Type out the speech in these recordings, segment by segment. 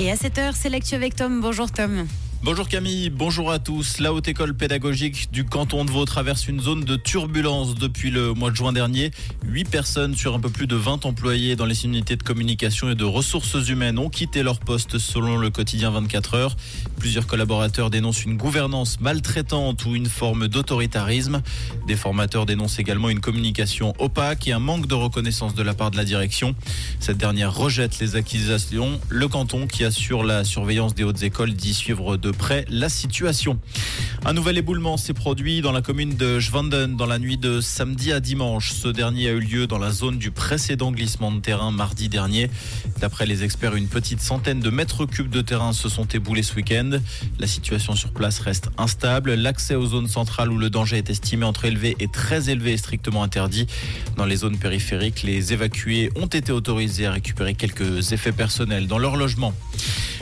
Et à 7h, c'est l'actu avec Tom. Bonjour Tom. Bonjour Camille, bonjour à tous. La haute école pédagogique du canton de Vaud traverse une zone de turbulence depuis le mois de juin dernier. Huit personnes sur un peu plus de 20 employés dans les unités de communication et de ressources humaines ont quitté leur poste selon le quotidien 24 heures. Plusieurs collaborateurs dénoncent une gouvernance maltraitante ou une forme d'autoritarisme. Des formateurs dénoncent également une communication opaque et un manque de reconnaissance de la part de la direction. Cette dernière rejette les accusations. Le canton qui assure la surveillance des hautes écoles dit suivre de près la situation. Un nouvel éboulement s'est produit dans la commune de Schwanden dans la nuit de samedi à dimanche. Ce dernier a eu lieu dans la zone du précédent glissement de terrain mardi dernier. D'après les experts, une petite centaine de mètres cubes de terrain se sont éboulés ce week-end. La situation sur place reste instable. L'accès aux zones centrales où le danger est estimé entre élevé et très élevé est strictement interdit. Dans les zones périphériques, les évacués ont été autorisés à récupérer quelques effets personnels dans leur logement.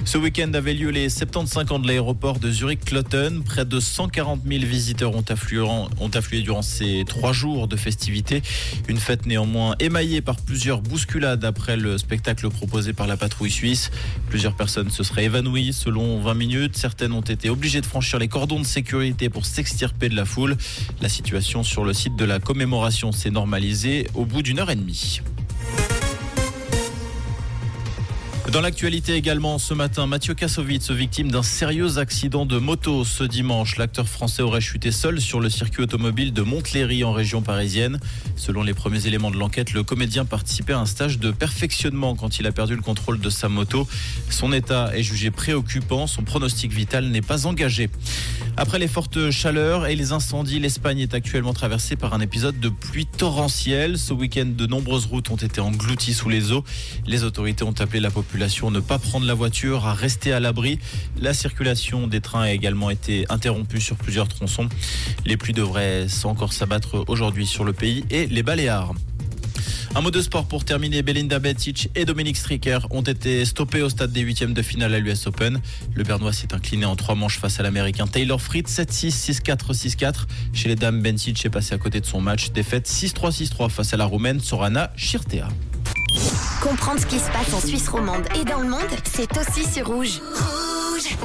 Ce week-end avait lieu les 75 ans de l'aéroport de Zurich-Clotten. Près de 140 000 visiteurs ont afflué, ont afflué durant ces trois jours de festivités. Une fête néanmoins émaillée par plusieurs bousculades après le spectacle proposé par la patrouille suisse. Plusieurs personnes se seraient évanouies selon 20 minutes. Certaines ont été obligées de franchir les cordons de sécurité pour s'extirper de la foule. La situation sur le site de la commémoration s'est normalisée au bout d'une heure et demie. Dans l'actualité également, ce matin, Mathieu Kassovitz, victime d'un sérieux accident de moto ce dimanche. L'acteur français aurait chuté seul sur le circuit automobile de Montlhéry en région parisienne. Selon les premiers éléments de l'enquête, le comédien participait à un stage de perfectionnement quand il a perdu le contrôle de sa moto. Son état est jugé préoccupant, son pronostic vital n'est pas engagé. Après les fortes chaleurs et les incendies, l'Espagne est actuellement traversée par un épisode de pluie torrentielle. Ce week-end, de nombreuses routes ont été englouties sous les eaux. Les autorités ont appelé la population ne pas prendre la voiture, à rester à l'abri. La circulation des trains a également été interrompue sur plusieurs tronçons. Les pluies devraient encore s'abattre aujourd'hui sur le pays et les Baléares. Un mot de sport pour terminer. Belinda Betic et Dominique Stricker ont été stoppés au stade des huitièmes de finale à l'US Open. Le Bernois s'est incliné en trois manches face à l'Américain Taylor Fritz 7-6, 6-4, 6-4. Chez les dames, Bencic est passé à côté de son match. Défaite 6-3, 6-3 face à la Roumaine Sorana Chirtea. Comprendre ce qui se passe en Suisse romande et dans le monde, c'est aussi sur Rouge. Rouge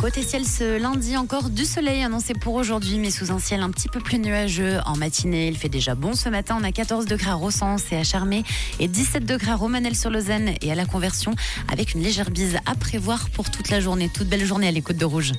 Côté ciel, ce lundi, encore du soleil annoncé pour aujourd'hui, mais sous un ciel un petit peu plus nuageux. En matinée, il fait déjà bon ce matin. On a 14 degrés à Rossens et à Charmé et 17 degrés à Romanel-sur-Lausanne et à la Conversion, avec une légère bise à prévoir pour toute la journée. Toute belle journée à l'écoute de Rouge.